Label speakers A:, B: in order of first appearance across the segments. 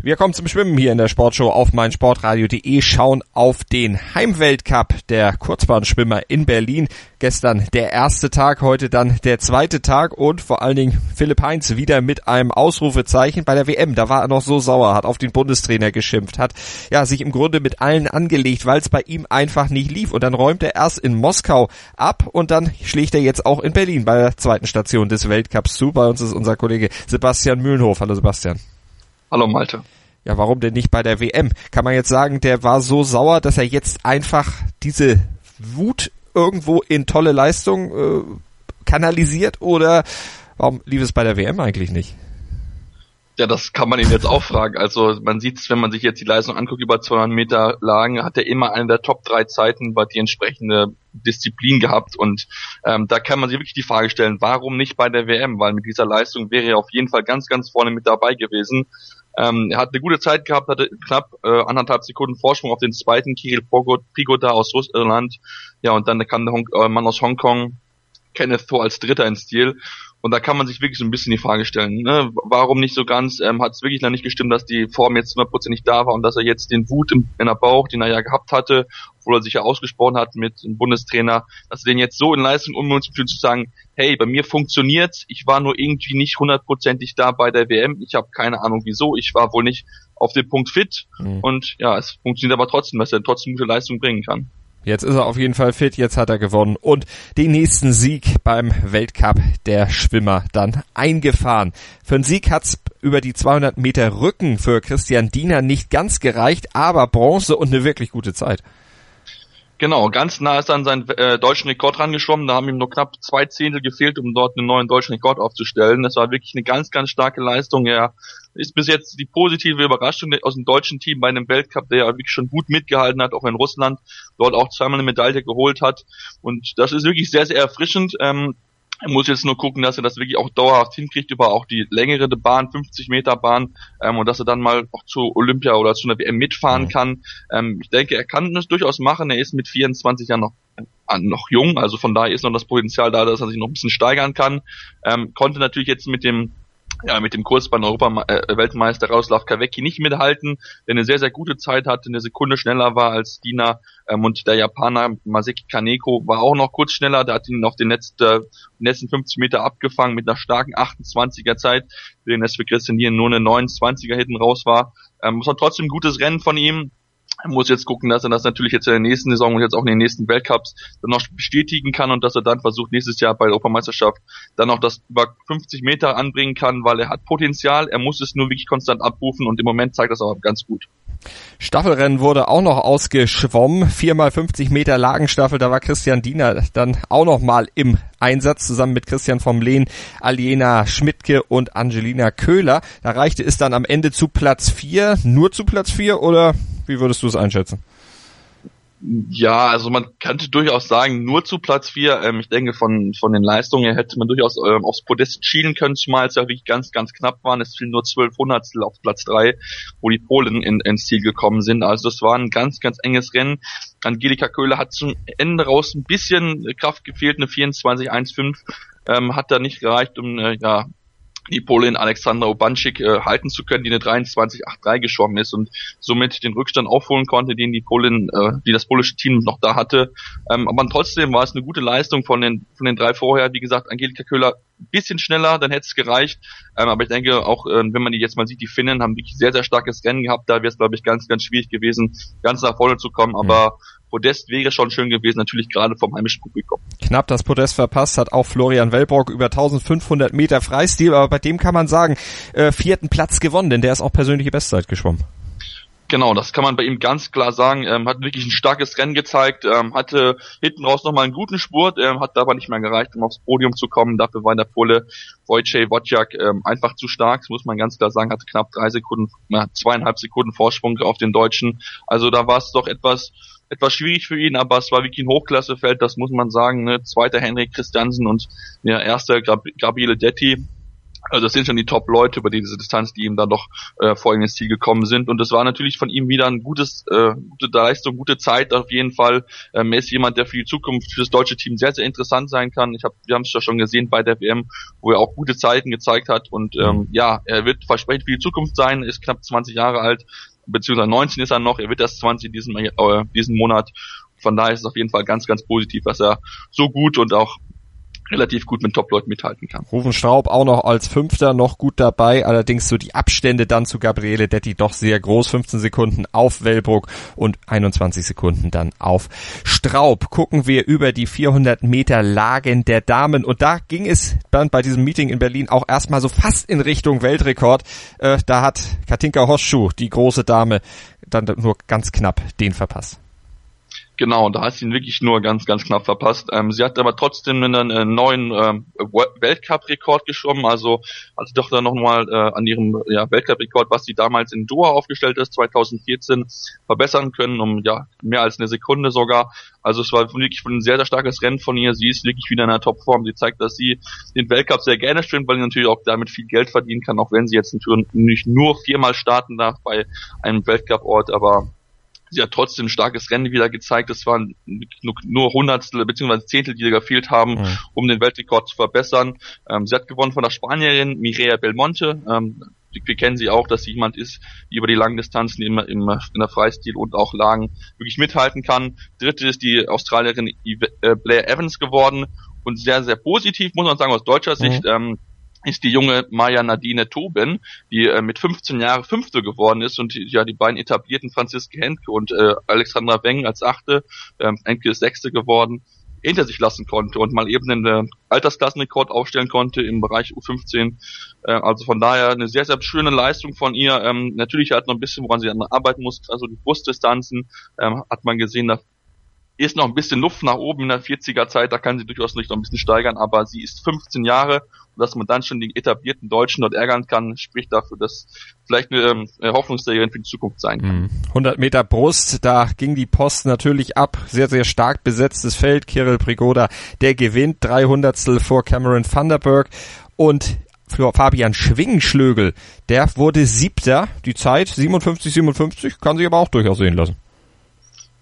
A: Wir kommen zum Schwimmen hier in der Sportshow auf meinsportradio.de, schauen auf den Heimweltcup der Kurzbahnschwimmer in Berlin. Gestern der erste Tag, heute dann der zweite Tag und vor allen Dingen Philipp Heinz wieder mit einem Ausrufezeichen bei der WM. Da war er noch so sauer, hat auf den Bundestrainer geschimpft, hat ja sich im Grunde mit allen angelegt, weil es bei ihm einfach nicht lief. Und dann räumt er erst in Moskau ab und dann schlägt er jetzt auch in Berlin bei der zweiten Station des Weltcups zu. Bei uns ist unser Kollege Sebastian Mühlenhof. Hallo Sebastian.
B: Hallo Malte.
A: Ja, warum denn nicht bei der WM? Kann man jetzt sagen, der war so sauer, dass er jetzt einfach diese Wut irgendwo in tolle Leistung äh, kanalisiert oder warum lief es bei der WM eigentlich nicht?
B: Ja, das kann man ihn jetzt auch fragen. Also man sieht es, wenn man sich jetzt die Leistung anguckt, über 200 Meter Lagen, hat er immer eine der Top 3 Zeiten bei die entsprechende Disziplin gehabt. Und ähm, da kann man sich wirklich die Frage stellen, warum nicht bei der WM? Weil mit dieser Leistung wäre er auf jeden Fall ganz, ganz vorne mit dabei gewesen. Ähm, er hat eine gute Zeit gehabt, hatte knapp äh, anderthalb Sekunden Vorsprung auf den zweiten Kirill Prigoda aus Russland. Ja, und dann kam der Hong äh, Mann aus Hongkong, Kenneth Thor als Dritter ins Stil. Und da kann man sich wirklich so ein bisschen die Frage stellen, ne? warum nicht so ganz, ähm, hat es wirklich noch nicht gestimmt, dass die Form jetzt hundertprozentig da war und dass er jetzt den Wut im, in der Bauch, den er ja gehabt hatte, obwohl er sich ja ausgesprochen hat mit dem Bundestrainer, dass er den jetzt so in Leistung ummünzt, zu sagen, hey, bei mir funktioniert's, ich war nur irgendwie nicht hundertprozentig da bei der WM, ich habe keine Ahnung wieso, ich war wohl nicht auf dem Punkt fit mhm. und ja, es funktioniert aber trotzdem, dass er trotzdem gute Leistung bringen kann.
A: Jetzt ist er auf jeden Fall fit, jetzt hat er gewonnen und den nächsten Sieg beim Weltcup der Schwimmer dann eingefahren. Für einen Sieg hat's über die 200 Meter Rücken für Christian Diener nicht ganz gereicht, aber Bronze und eine wirklich gute Zeit.
B: Genau, ganz nah ist an seinen äh, deutschen Rekord rangeschwommen. Da haben ihm nur knapp zwei Zehntel gefehlt, um dort einen neuen deutschen Rekord aufzustellen. Das war wirklich eine ganz, ganz starke Leistung. Er ist bis jetzt die positive Überraschung aus dem deutschen Team bei einem Weltcup, der wirklich schon gut mitgehalten hat, auch in Russland, dort auch zweimal eine Medaille geholt hat. Und das ist wirklich sehr, sehr erfrischend. Ähm, er muss jetzt nur gucken, dass er das wirklich auch dauerhaft hinkriegt über auch die längere Bahn, 50 Meter Bahn, ähm, und dass er dann mal auch zu Olympia oder zu einer WM mitfahren mhm. kann. Ähm, ich denke, er kann das durchaus machen. Er ist mit 24 Jahren noch äh, noch jung, also von daher ist noch das Potenzial da, dass er sich noch ein bisschen steigern kann. Ähm, konnte natürlich jetzt mit dem ja, mit dem Kurzbahn Europa äh, Weltmeister Rauslav Kawecki nicht mithalten, der eine sehr, sehr gute Zeit hatte, eine Sekunde schneller war als Dina ähm, und der Japaner Maseki Kaneko war auch noch kurz schneller, der hat ihn noch den letzten, äh, letzten 50 Meter abgefangen mit einer starken 28er Zeit, während es für Christian Dien nur eine 29er hinten raus war. Ähm, es war trotzdem ein gutes Rennen von ihm, er muss jetzt gucken, dass er das natürlich jetzt in der nächsten Saison und jetzt auch in den nächsten Weltcups dann noch bestätigen kann und dass er dann versucht, nächstes Jahr bei der Europameisterschaft dann noch das über 50 Meter anbringen kann, weil er hat Potenzial, er muss es nur wirklich konstant abrufen und im Moment zeigt das aber ganz gut.
A: Staffelrennen wurde auch noch ausgeschwommen. Viermal 50 Meter Lagenstaffel, da war Christian Diener dann auch noch mal im Einsatz, zusammen mit Christian vom Lehn, Aliena Schmidtke und Angelina Köhler. Da reichte es dann am Ende zu Platz vier, nur zu Platz vier oder wie würdest du es einschätzen?
B: Ja, also man könnte durchaus sagen, nur zu Platz 4. Ähm, ich denke, von, von den Leistungen hätte man durchaus ähm, aufs Podest schielen können, zumal es ja wirklich ganz, ganz knapp waren. Es fielen nur zwölf Hundertstel auf Platz 3, wo die Polen in, ins Ziel gekommen sind. Also das war ein ganz, ganz enges Rennen. Angelika Köhler hat zum Ende raus ein bisschen Kraft gefehlt, eine 24-1-5 ähm, hat da nicht gereicht, um äh, ja, die Polin Alexandra Obanschik äh, halten zu können, die eine 23-8-3 geschwommen ist und somit den Rückstand aufholen konnte, den die Polin, äh, die das polische Team noch da hatte. Ähm, aber trotzdem war es eine gute Leistung von den von den drei vorher. Wie gesagt, Angelika Köhler bisschen schneller, dann hätte es gereicht. Ähm, aber ich denke auch, äh, wenn man die jetzt mal sieht, die Finnen haben wirklich sehr, sehr starkes Rennen gehabt. Da wäre es, glaube ich, ganz, ganz schwierig gewesen, ganz nach vorne zu kommen. Aber mhm Podest wäre schon schön gewesen, natürlich gerade vom heimischen Publikum.
A: Knapp das Podest verpasst hat auch Florian Wellbrock über 1500 Meter Freistil, aber bei dem kann man sagen, äh, vierten Platz gewonnen, denn der ist auch persönliche Bestzeit geschwommen.
B: Genau, das kann man bei ihm ganz klar sagen. Ähm, hat wirklich ein starkes Rennen gezeigt, ähm, hatte hinten raus nochmal einen guten Spurt, ähm, hat aber nicht mehr gereicht, um aufs Podium zu kommen. Dafür war in der Pole Wojciech Wojciak ähm, einfach zu stark, das muss man ganz klar sagen, hatte knapp drei Sekunden, äh, zweieinhalb Sekunden Vorsprung auf den Deutschen. Also da war es doch etwas etwas schwierig für ihn, aber es war wirklich ein Hochklassefeld, das muss man sagen. Ne? Zweiter Henrik Christiansen und ja, erster Gab Gabriele Detti. Also das sind schon die Top-Leute über diese Distanz, die ihm dann doch äh, vor ins Ziel gekommen sind. Und das war natürlich von ihm wieder ein gutes, äh, gute Leistung, gute Zeit auf jeden Fall. Ähm, er ist jemand, der für die Zukunft für das deutsche Team sehr, sehr interessant sein kann. Ich hab, wir haben es ja schon gesehen bei der WM, wo er auch gute Zeiten gezeigt hat. Und ähm, ja, er wird versprechend für die Zukunft sein, ist knapp 20 Jahre alt, beziehungsweise 19 ist er noch, er wird erst 20 diesen, äh, diesen Monat. Von daher ist es auf jeden Fall ganz, ganz positiv, dass er so gut und auch relativ gut mit Top-Leuten mithalten kann.
A: Rufen Straub auch noch als Fünfter noch gut dabei, allerdings so die Abstände dann zu Gabriele Detti doch sehr groß, 15 Sekunden auf Wellbrook und 21 Sekunden dann auf Straub. Gucken wir über die 400 Meter Lagen der Damen und da ging es dann bei diesem Meeting in Berlin auch erstmal so fast in Richtung Weltrekord. Äh, da hat Katinka Hosschuh, die große Dame, dann nur ganz knapp den verpasst.
B: Genau, da hat sie ihn wirklich nur ganz, ganz knapp verpasst. Ähm, sie hat aber trotzdem einen äh, neuen ähm, Weltcup-Rekord geschwommen, also hat sie doch dann nochmal äh, an ihrem ja, Weltcup-Rekord, was sie damals in Doha aufgestellt ist, 2014, verbessern können, um ja mehr als eine Sekunde sogar. Also es war wirklich ein sehr, sehr starkes Rennen von ihr. Sie ist wirklich wieder in einer Topform. Sie zeigt, dass sie den Weltcup sehr gerne schwimmt, weil sie natürlich auch damit viel Geld verdienen kann, auch wenn sie jetzt natürlich nur viermal starten darf bei einem Weltcup-Ort, aber Sie hat trotzdem ein starkes Rennen wieder gezeigt. Es waren nur Hundertstel bzw. Zehntel, die gefehlt haben, mhm. um den Weltrekord zu verbessern. Ähm, sie hat gewonnen von der Spanierin Mireia Belmonte. Ähm, wir kennen sie auch, dass sie jemand ist, die über die langen Distanzen immer im, in der Freistil und auch Lagen wirklich mithalten kann. Dritte ist die Australierin äh, Blair Evans geworden und sehr, sehr positiv, muss man sagen, aus deutscher mhm. Sicht. Ähm, ist die junge Maya Nadine Toben, die äh, mit 15 Jahren Fünfte geworden ist und ja die beiden etablierten Franziske Henke und äh, Alexandra Weng als Achte, äh, Henke ist Sechste geworden, hinter sich lassen konnte und mal eben einen äh, Altersklassenrekord aufstellen konnte im Bereich U15. Äh, also von daher eine sehr, sehr schöne Leistung von ihr. Ähm, natürlich hat noch ein bisschen, woran sie arbeiten muss, also die Brustdistanzen ähm, hat man gesehen, da ist noch ein bisschen Luft nach oben in der 40er Zeit, da kann sie durchaus noch ein bisschen steigern, aber sie ist 15 Jahre und dass man dann schon die etablierten Deutschen dort ärgern kann, spricht dafür, dass vielleicht eine, ähm, eine Hoffnungsträgerin für die Zukunft sein kann.
A: 100 hm. Meter Brust, da ging die Post natürlich ab, sehr, sehr stark besetztes Feld, Kirill Prigoda, der gewinnt, 300 vor Cameron Vanderberg und für Fabian Schwingenschlögel, der wurde siebter, die Zeit 57, 57, kann sich aber auch durchaus sehen lassen.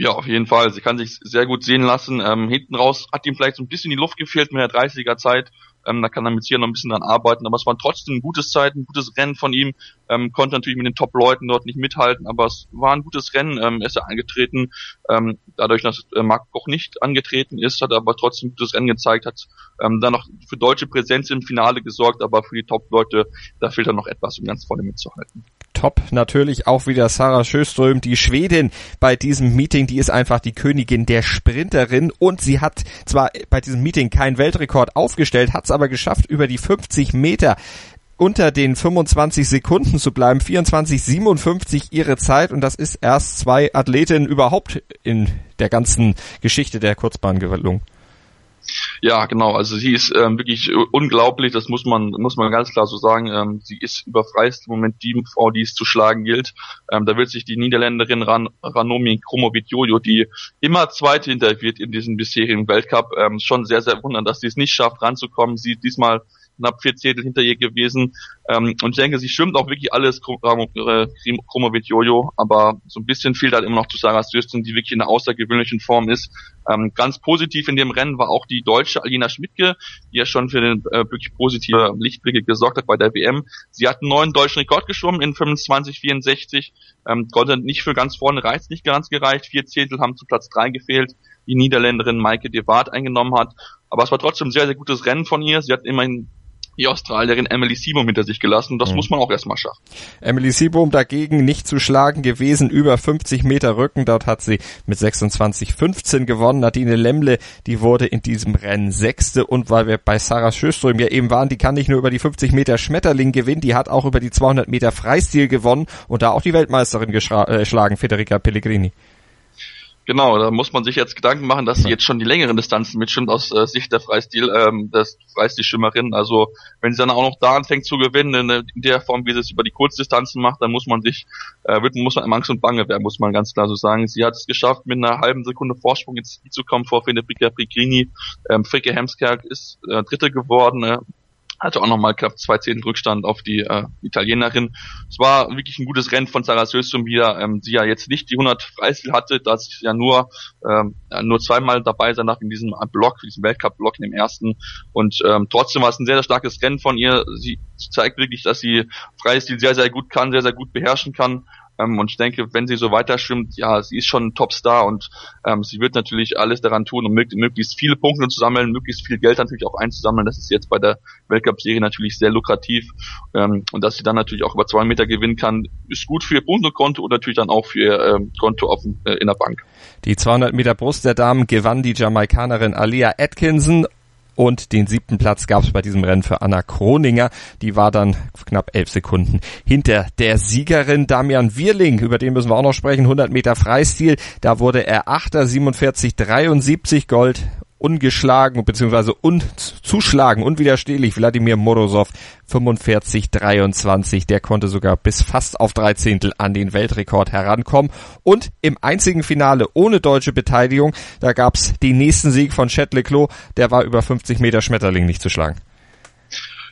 B: Ja, auf jeden Fall. Sie kann sich sehr gut sehen lassen. Ähm, hinten raus hat ihm vielleicht so ein bisschen die Luft gefehlt mit der 30er Zeit. Ähm, da kann er mit hier noch ein bisschen dran arbeiten. Aber es war trotzdem ein gutes Zeit, ein gutes Rennen von ihm. Ähm, konnte natürlich mit den Top-Leuten dort nicht mithalten, aber es war ein gutes Rennen. Ähm, er ist ja angetreten. Ähm, dadurch, dass äh, Marc Koch nicht angetreten ist, hat er aber trotzdem ein gutes Rennen gezeigt, hat ähm, dann noch für deutsche Präsenz im Finale gesorgt, aber für die Top-Leute, da fehlt dann noch etwas, um ganz vorne mitzuhalten
A: top natürlich auch wieder Sarah Sjöström, die Schwedin bei diesem Meeting, die ist einfach die Königin der Sprinterin und sie hat zwar bei diesem Meeting keinen Weltrekord aufgestellt, hat es aber geschafft, über die 50 Meter unter den 25 Sekunden zu bleiben. 24,57 ihre Zeit und das ist erst zwei Athletinnen überhaupt in der ganzen Geschichte der Kurzbahn gelungen.
B: Ja, genau. Also sie ist ähm, wirklich unglaublich. Das muss man muss man ganz klar so sagen. Ähm, sie ist überpreist im Moment die Frau, die es zu schlagen gilt. Ähm, da wird sich die Niederländerin Ran, Ranomi Kromowidjojo, die immer Zweite hinter wird in diesem bisherigen Weltcup, ähm, schon sehr sehr wundern, dass sie es nicht schafft ranzukommen. Sie diesmal knapp vier Zehntel hinter ihr gewesen. Ähm, und ich denke, sie schwimmt auch wirklich alles Kromovic Jojo, aber so ein bisschen fehlt halt immer noch zu Sarah Stösten, die wirklich in einer außergewöhnlichen Form ist. Ähm, ganz positiv in dem Rennen war auch die deutsche Alina Schmidtke, die ja schon für den äh, wirklich positive Lichtblicke gesorgt hat bei der WM. Sie hat einen neuen deutschen Rekord geschwommen in 25,64, ähm, konnte nicht für ganz vorne reicht nicht ganz gereicht. Vier Zehntel haben zu Platz drei gefehlt die Niederländerin Maike de Waard eingenommen hat. Aber es war trotzdem sehr, sehr gutes Rennen von ihr. Sie hat immerhin die Australierin Emily Seaboom hinter sich gelassen. Das mhm. muss man auch erstmal schaffen.
A: Emily Seaboom dagegen nicht zu schlagen gewesen, über 50 Meter Rücken. Dort hat sie mit 26,15 gewonnen. Nadine Lemle, die wurde in diesem Rennen Sechste. Und weil wir bei Sarah Schöström ja eben waren, die kann nicht nur über die 50 Meter Schmetterling gewinnen, die hat auch über die 200 Meter Freistil gewonnen und da auch die Weltmeisterin geschlagen, äh, Federica Pellegrini.
B: Genau, da muss man sich jetzt Gedanken machen, dass sie jetzt schon die längeren Distanzen mitschwimmt aus äh, Sicht der Freistil, ähm, des Freistilschwimmerin. Also wenn sie dann auch noch da anfängt zu gewinnen, in, in, der Form, wie sie es über die Kurzdistanzen macht, dann muss man sich, äh, wird, muss man im Angst und Bange werden, muss man ganz klar so sagen. Sie hat es geschafft, mit einer halben Sekunde Vorsprung ins Ziel zu kommen vor Federica Prigrini. Ähm, Fricke Hemskerk ist äh, Dritte geworden. Äh, hatte auch nochmal knapp zwei Zehntel Rückstand auf die äh, Italienerin. Es war wirklich ein gutes Rennen von Sarah Sösum wieder, ähm, sie ja jetzt nicht die 100 Freistil hatte, da sie ja nur ähm, nur zweimal dabei sein darf in diesem Block, diesem Weltcup-Block in dem ersten und ähm, trotzdem war es ein sehr, sehr starkes Rennen von ihr. Sie zeigt wirklich, dass sie Freistil sehr, sehr gut kann, sehr, sehr gut beherrschen kann ähm, und ich denke, wenn sie so weiter schwimmt, ja, sie ist schon ein Topstar und ähm, sie wird natürlich alles daran tun, um möglichst viele Punkte zu sammeln, möglichst viel Geld natürlich auch einzusammeln. Das ist jetzt bei der Weltcup-Serie natürlich sehr lukrativ. Ähm, und dass sie dann natürlich auch über zwei Meter gewinnen kann, ist gut für ihr Punktekonto und natürlich dann auch für ihr ähm, Konto auf, äh, in der Bank.
A: Die 200 Meter Brust der Damen gewann die Jamaikanerin Alia Atkinson und den siebten Platz gab es bei diesem Rennen für Anna Kroninger. Die war dann knapp elf Sekunden hinter der Siegerin Damian Wierling. Über den müssen wir auch noch sprechen. 100 Meter Freistil. Da wurde er Achter, 47, 73 Gold ungeschlagen bzw. unzuschlagen, unwiderstehlich Wladimir Morozov 45-23. Der konnte sogar bis fast auf drei Zehntel an den Weltrekord herankommen. Und im einzigen Finale ohne deutsche Beteiligung, da gab's den nächsten Sieg von Chet Leclos, der war über 50 Meter Schmetterling nicht zu schlagen.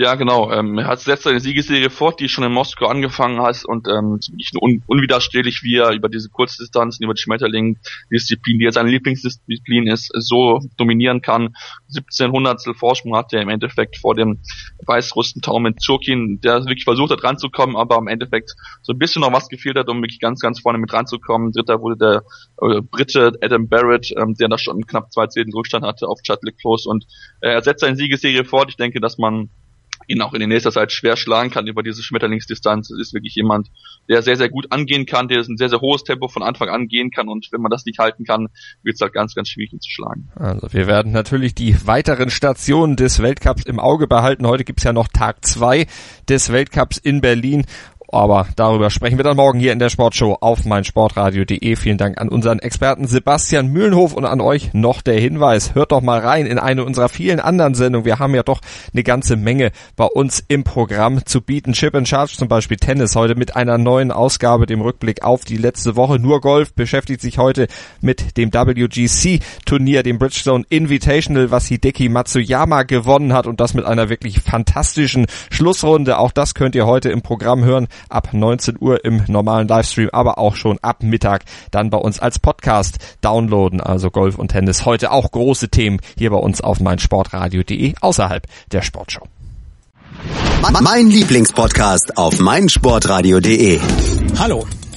B: Ja, genau. Ähm, er hat setzt seine Siegesserie fort, die schon in Moskau angefangen hat und ähm, wirklich un unwiderstehlich, wie er über diese Kurzdistanzen, über die Schmetterling-Disziplin, die jetzt seine Lieblingsdisziplin ist, so dominieren kann. 17 Hundertstel Vorsprung hat er im Endeffekt vor dem weißrussen Taumen Zurkin, der wirklich versucht hat ranzukommen, aber im Endeffekt so ein bisschen noch was gefehlt hat, um wirklich ganz, ganz vorne mit ranzukommen. Dritter wurde der äh, Brite Adam Barrett, ähm, der da schon knapp zwei Zehntel Rückstand hatte auf Chadwick Close und äh, er setzt seine Siegesserie fort. Ich denke, dass man ihn auch in der nächster Zeit schwer schlagen kann über diese Schmetterlingsdistanz. Es ist wirklich jemand, der sehr, sehr gut angehen kann, der ein sehr, sehr hohes Tempo von Anfang an gehen kann und wenn man das nicht halten kann, wird es halt ganz, ganz schwierig ihn zu schlagen.
A: Also wir werden natürlich die weiteren Stationen des Weltcups im Auge behalten. Heute gibt's ja noch Tag zwei des Weltcups in Berlin aber darüber sprechen wir dann morgen hier in der Sportshow auf meinsportradio.de. Vielen Dank an unseren Experten Sebastian Mühlenhof und an euch noch der Hinweis. Hört doch mal rein in eine unserer vielen anderen Sendungen. Wir haben ja doch eine ganze Menge bei uns im Programm zu bieten. Chip and Charge zum Beispiel Tennis heute mit einer neuen Ausgabe, dem Rückblick auf die letzte Woche. Nur Golf beschäftigt sich heute mit dem WGC Turnier, dem Bridgestone Invitational, was Hideki Matsuyama gewonnen hat und das mit einer wirklich fantastischen Schlussrunde. Auch das könnt ihr heute im Programm hören ab 19 Uhr im normalen Livestream, aber auch schon ab Mittag dann bei uns als Podcast downloaden. Also Golf und Tennis heute auch große Themen hier bei uns auf meinsportradio.de außerhalb der Sportshow.
C: Mein Lieblingspodcast auf meinsportradio.de.
D: Hallo.